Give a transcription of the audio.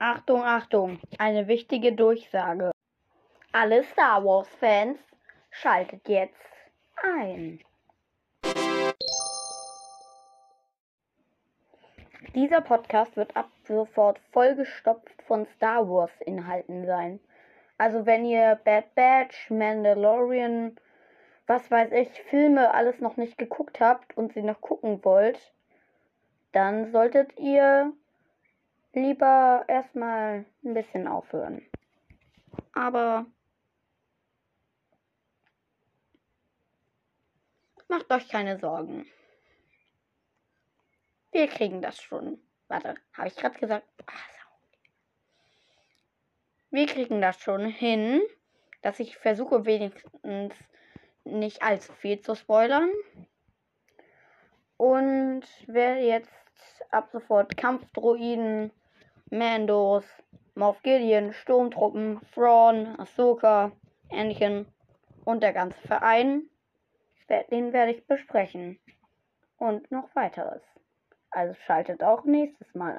Achtung, Achtung, eine wichtige Durchsage. Alle Star Wars-Fans, schaltet jetzt ein. Dieser Podcast wird ab sofort vollgestopft von Star Wars-Inhalten sein. Also wenn ihr Bad Batch, Mandalorian, was weiß ich, Filme alles noch nicht geguckt habt und sie noch gucken wollt, dann solltet ihr lieber erstmal ein bisschen aufhören. Aber macht euch keine Sorgen. Wir kriegen das schon. Warte, habe ich gerade gesagt? Ach, wir kriegen das schon hin, dass ich versuche wenigstens nicht allzu viel zu spoilern. Und werde jetzt ab sofort Kampfdroiden, Mandos, Moff Gideon, Sturmtruppen, Thrawn, Ahsoka, Anakin und der ganze Verein, den werde ich besprechen. Und noch weiteres. Also schaltet auch nächstes Mal ein.